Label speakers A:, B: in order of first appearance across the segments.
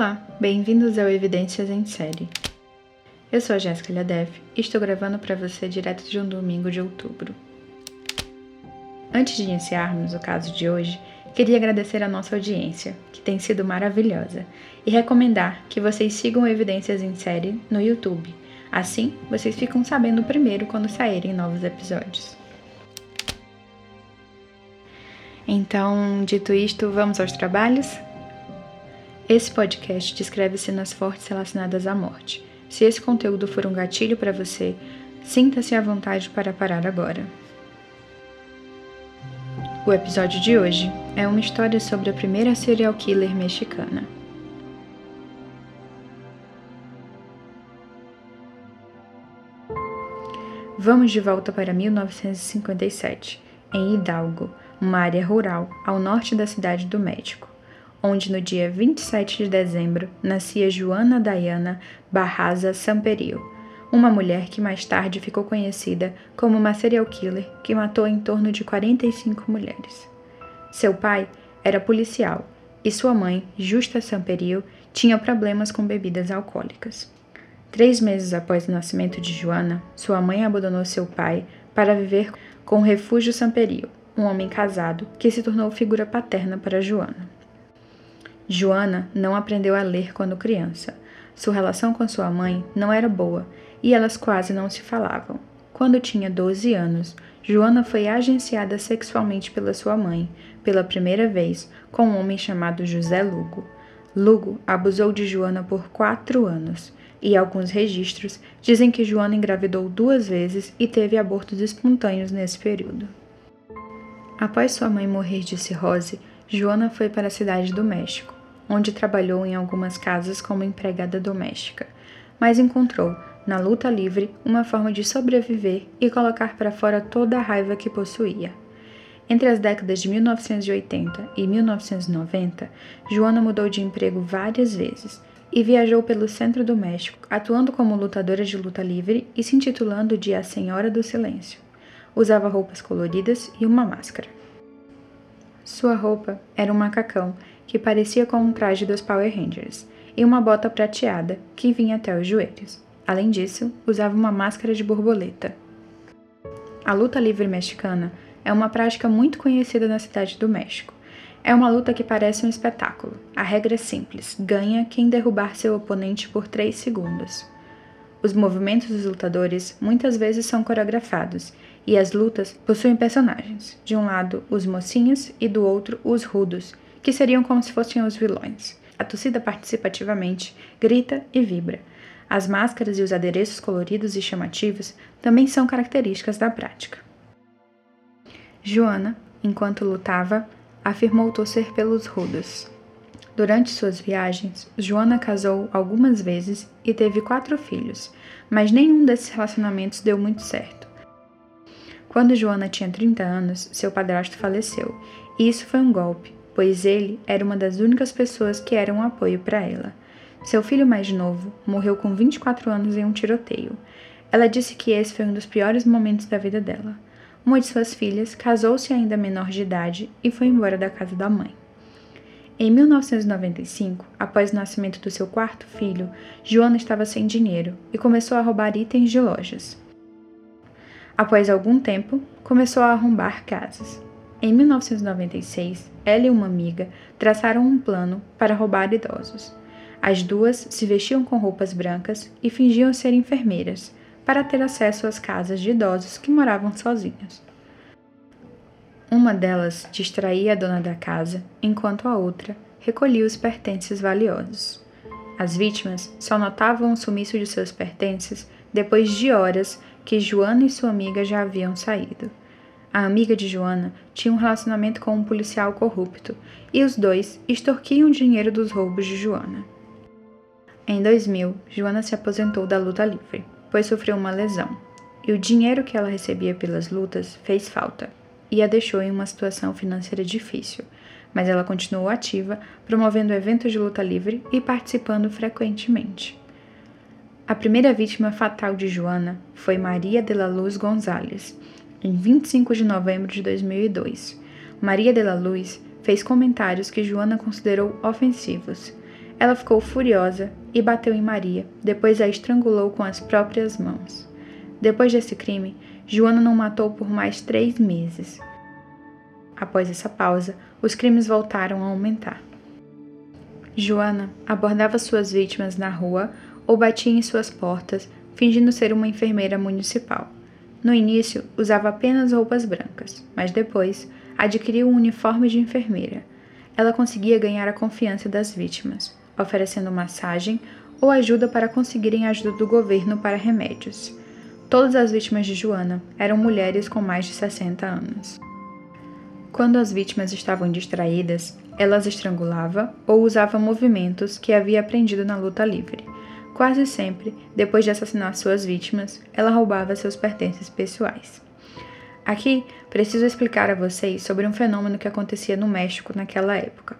A: Olá, bem-vindos ao Evidências em Série. Eu sou a Jéssica Liadev e estou gravando para você direto de um domingo de outubro. Antes de iniciarmos o caso de hoje, queria agradecer a nossa audiência, que tem sido maravilhosa, e recomendar que vocês sigam Evidências em Série no YouTube. Assim, vocês ficam sabendo primeiro quando saírem novos episódios. Então, dito isto, vamos aos trabalhos? Esse podcast descreve cenas fortes relacionadas à morte. Se esse conteúdo for um gatilho para você, sinta-se à vontade para parar agora. O episódio de hoje é uma história sobre a primeira serial killer mexicana. Vamos de volta para 1957, em Hidalgo, uma área rural ao norte da cidade do México onde no dia 27 de dezembro nascia Joana Diana Barraza Samperio, uma mulher que mais tarde ficou conhecida como uma serial killer que matou em torno de 45 mulheres. Seu pai era policial e sua mãe, Justa Samperio, tinha problemas com bebidas alcoólicas. Três meses após o nascimento de Joana, sua mãe abandonou seu pai para viver com o Refúgio Samperio, um homem casado que se tornou figura paterna para Joana. Joana não aprendeu a ler quando criança. Sua relação com sua mãe não era boa e elas quase não se falavam. Quando tinha 12 anos, Joana foi agenciada sexualmente pela sua mãe, pela primeira vez, com um homem chamado José Lugo. Lugo abusou de Joana por quatro anos, e alguns registros dizem que Joana engravidou duas vezes e teve abortos espontâneos nesse período. Após sua mãe morrer de cirrose, Joana foi para a cidade do México onde trabalhou em algumas casas como empregada doméstica, mas encontrou, na luta livre, uma forma de sobreviver e colocar para fora toda a raiva que possuía. Entre as décadas de 1980 e 1990, Joana mudou de emprego várias vezes e viajou pelo centro do México, atuando como lutadora de luta livre e se intitulando de A Senhora do Silêncio. Usava roupas coloridas e uma máscara. Sua roupa era um macacão que parecia com um traje dos Power Rangers, e uma bota prateada que vinha até os joelhos. Além disso, usava uma máscara de borboleta. A luta livre mexicana é uma prática muito conhecida na cidade do México. É uma luta que parece um espetáculo. A regra é simples: ganha quem derrubar seu oponente por 3 segundos. Os movimentos dos lutadores muitas vezes são coreografados e as lutas possuem personagens. De um lado, os mocinhos e do outro, os rudos, que seriam como se fossem os vilões. A torcida participa ativamente, grita e vibra. As máscaras e os adereços coloridos e chamativos também são características da prática. Joana, enquanto lutava, afirmou torcer pelos rudos. Durante suas viagens, Joana casou algumas vezes e teve quatro filhos, mas nenhum desses relacionamentos deu muito certo. Quando Joana tinha 30 anos, seu padrasto faleceu, e isso foi um golpe, pois ele era uma das únicas pessoas que eram um apoio para ela. Seu filho mais novo morreu com 24 anos em um tiroteio. Ela disse que esse foi um dos piores momentos da vida dela. Uma de suas filhas casou-se ainda menor de idade e foi embora da casa da mãe. Em 1995, após o nascimento do seu quarto filho, Joana estava sem dinheiro e começou a roubar itens de lojas. Após algum tempo, começou a arrombar casas. Em 1996, ela e uma amiga traçaram um plano para roubar idosos. As duas se vestiam com roupas brancas e fingiam ser enfermeiras para ter acesso às casas de idosos que moravam sozinhos. Uma delas distraía a dona da casa, enquanto a outra recolhia os pertences valiosos. As vítimas só notavam o sumiço de seus pertences depois de horas que Joana e sua amiga já haviam saído. A amiga de Joana tinha um relacionamento com um policial corrupto e os dois extorquiam dinheiro dos roubos de Joana. Em 2000, Joana se aposentou da luta livre, pois sofreu uma lesão, e o dinheiro que ela recebia pelas lutas fez falta e a deixou em uma situação financeira difícil, mas ela continuou ativa, promovendo eventos de luta livre e participando frequentemente. A primeira vítima fatal de Joana foi Maria de la Luz Gonzalez, em 25 de novembro de 2002. Maria de la Luz fez comentários que Joana considerou ofensivos. ela ficou furiosa e bateu em Maria, depois a estrangulou com as próprias mãos. Depois desse crime, Joana não matou por mais três meses. Após essa pausa, os crimes voltaram a aumentar. Joana abordava suas vítimas na rua ou batia em suas portas, fingindo ser uma enfermeira municipal. No início, usava apenas roupas brancas, mas depois adquiriu um uniforme de enfermeira. Ela conseguia ganhar a confiança das vítimas, oferecendo massagem ou ajuda para conseguirem ajuda do governo para remédios. Todas as vítimas de Joana eram mulheres com mais de 60 anos. Quando as vítimas estavam distraídas, ela as estrangulava ou usava movimentos que havia aprendido na luta livre. Quase sempre, depois de assassinar suas vítimas, ela roubava seus pertences pessoais. Aqui, preciso explicar a vocês sobre um fenômeno que acontecia no México naquela época.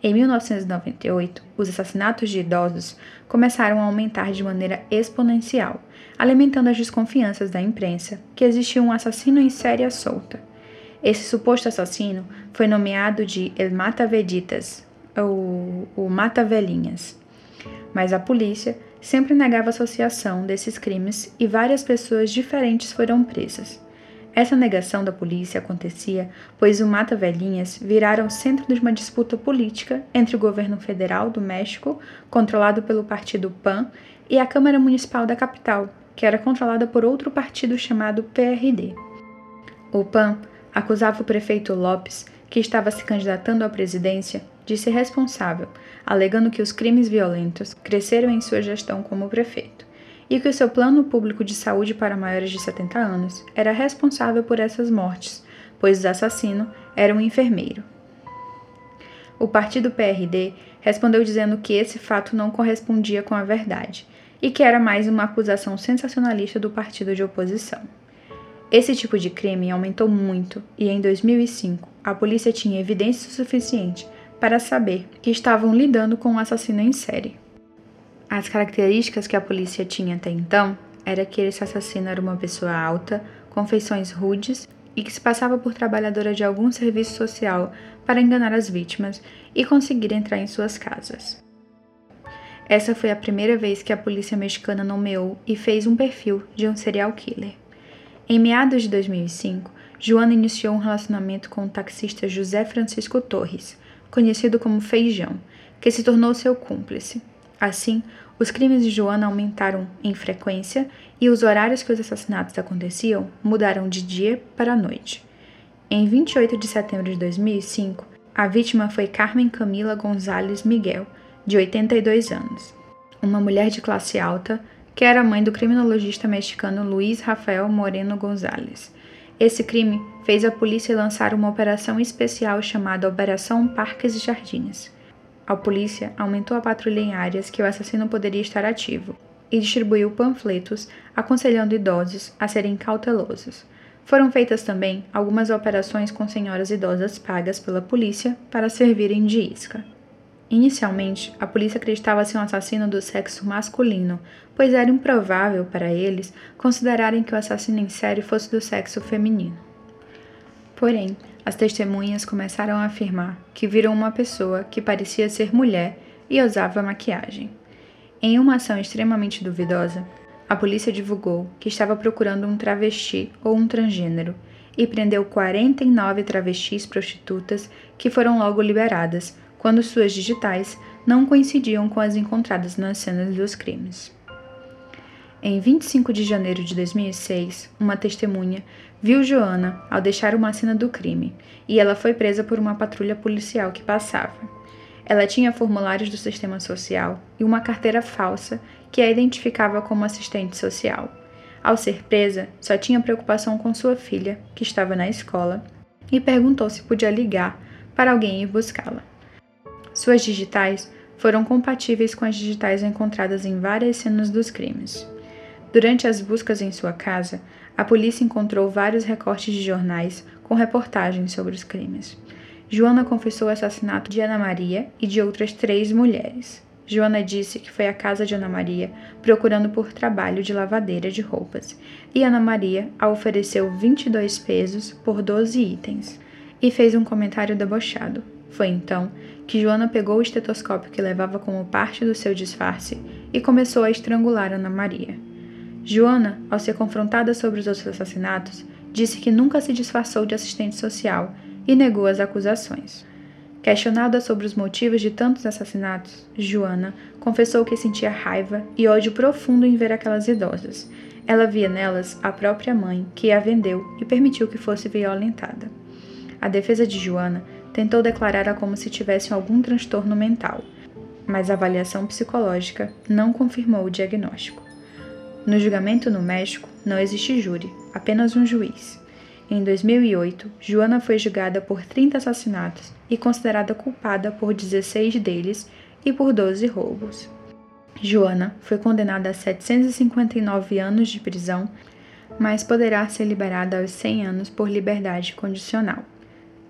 A: Em 1998, os assassinatos de idosos começaram a aumentar de maneira exponencial, alimentando as desconfianças da imprensa que existia um assassino em série solta. Esse suposto assassino foi nomeado de El Mata Veditas, ou o Mata Velhinhas. Mas a polícia sempre negava associação desses crimes e várias pessoas diferentes foram presas. Essa negação da polícia acontecia pois o Mata Velhinhas virara o centro de uma disputa política entre o governo federal do México, controlado pelo partido PAN, e a Câmara Municipal da capital, que era controlada por outro partido chamado PRD. O PAN acusava o prefeito Lopes, que estava se candidatando à presidência, ser responsável, alegando que os crimes violentos cresceram em sua gestão como prefeito e que o seu plano público de saúde para maiores de 70 anos era responsável por essas mortes, pois o assassino era um enfermeiro. O partido PRD respondeu dizendo que esse fato não correspondia com a verdade e que era mais uma acusação sensacionalista do partido de oposição. Esse tipo de crime aumentou muito e em 2005 a polícia tinha evidência suficiente para saber que estavam lidando com um assassino em série. As características que a polícia tinha até então era que esse assassino era uma pessoa alta, com feições rudes e que se passava por trabalhadora de algum serviço social para enganar as vítimas e conseguir entrar em suas casas. Essa foi a primeira vez que a polícia mexicana nomeou e fez um perfil de um serial killer. Em meados de 2005, Joana iniciou um relacionamento com o taxista José Francisco Torres, conhecido como Feijão, que se tornou seu cúmplice. Assim, os crimes de Joana aumentaram em frequência e os horários que os assassinatos aconteciam mudaram de dia para noite. Em 28 de setembro de 2005, a vítima foi Carmen Camila Gonzalez Miguel, de 82 anos, uma mulher de classe alta que era mãe do criminologista mexicano Luiz Rafael Moreno González. Esse crime fez a polícia lançar uma operação especial chamada Operação Parques e Jardins. A polícia aumentou a patrulha em áreas que o assassino poderia estar ativo e distribuiu panfletos aconselhando idosos a serem cautelosos. Foram feitas também algumas operações com senhoras idosas pagas pela polícia para servirem de isca. Inicialmente, a polícia acreditava ser um assassino do sexo masculino, pois era improvável para eles considerarem que o assassino em série fosse do sexo feminino. Porém, as testemunhas começaram a afirmar que viram uma pessoa que parecia ser mulher e usava maquiagem. Em uma ação extremamente duvidosa, a polícia divulgou que estava procurando um travesti ou um transgênero e prendeu 49 travestis prostitutas que foram logo liberadas quando suas digitais não coincidiam com as encontradas nas cenas dos crimes. Em 25 de janeiro de 2006, uma testemunha viu Joana ao deixar uma cena do crime e ela foi presa por uma patrulha policial que passava. Ela tinha formulários do sistema social e uma carteira falsa que a identificava como assistente social. Ao ser presa, só tinha preocupação com sua filha, que estava na escola, e perguntou se podia ligar para alguém ir buscá-la. Suas digitais foram compatíveis com as digitais encontradas em várias cenas dos crimes. Durante as buscas em sua casa, a polícia encontrou vários recortes de jornais com reportagens sobre os crimes. Joana confessou o assassinato de Ana Maria e de outras três mulheres. Joana disse que foi à casa de Ana Maria procurando por trabalho de lavadeira de roupas, e Ana Maria a ofereceu 22 pesos por 12 itens, e fez um comentário debochado. Foi então que Joana pegou o estetoscópio que levava como parte do seu disfarce e começou a estrangular Ana Maria. Joana, ao ser confrontada sobre os outros assassinatos, disse que nunca se disfarçou de assistente social e negou as acusações. Questionada sobre os motivos de tantos assassinatos, Joana confessou que sentia raiva e ódio profundo em ver aquelas idosas. Ela via nelas a própria mãe, que a vendeu e permitiu que fosse violentada. A defesa de Joana tentou declarar-a como se tivesse algum transtorno mental, mas a avaliação psicológica não confirmou o diagnóstico. No julgamento no México, não existe júri, apenas um juiz. Em 2008, Joana foi julgada por 30 assassinatos e considerada culpada por 16 deles e por 12 roubos. Joana foi condenada a 759 anos de prisão, mas poderá ser liberada aos 100 anos por liberdade condicional.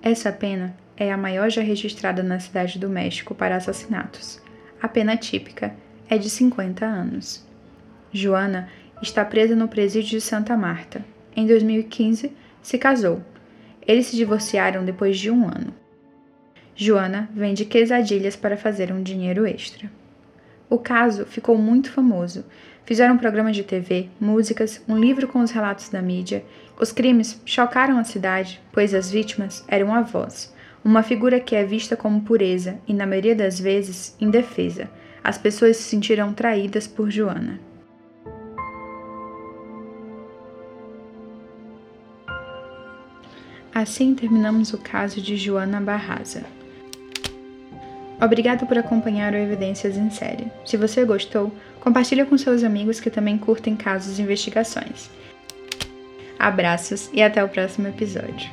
A: Essa pena é a maior já registrada na cidade do México para assassinatos. A pena típica é de 50 anos. Joana está presa no presídio de Santa Marta. Em 2015, se casou. Eles se divorciaram depois de um ano. Joana vende quesadilhas para fazer um dinheiro extra. O caso ficou muito famoso. Fizeram programas de TV, músicas, um livro com os relatos da mídia. Os crimes chocaram a cidade, pois as vítimas eram avós, uma figura que é vista como pureza e, na maioria das vezes, indefesa. As pessoas se sentiram traídas por Joana. Assim terminamos o caso de Joana Barraza. Obrigado por acompanhar o Evidências em Série. Se você gostou, compartilhe com seus amigos que também curtem casos e investigações. Abraços e até o próximo episódio.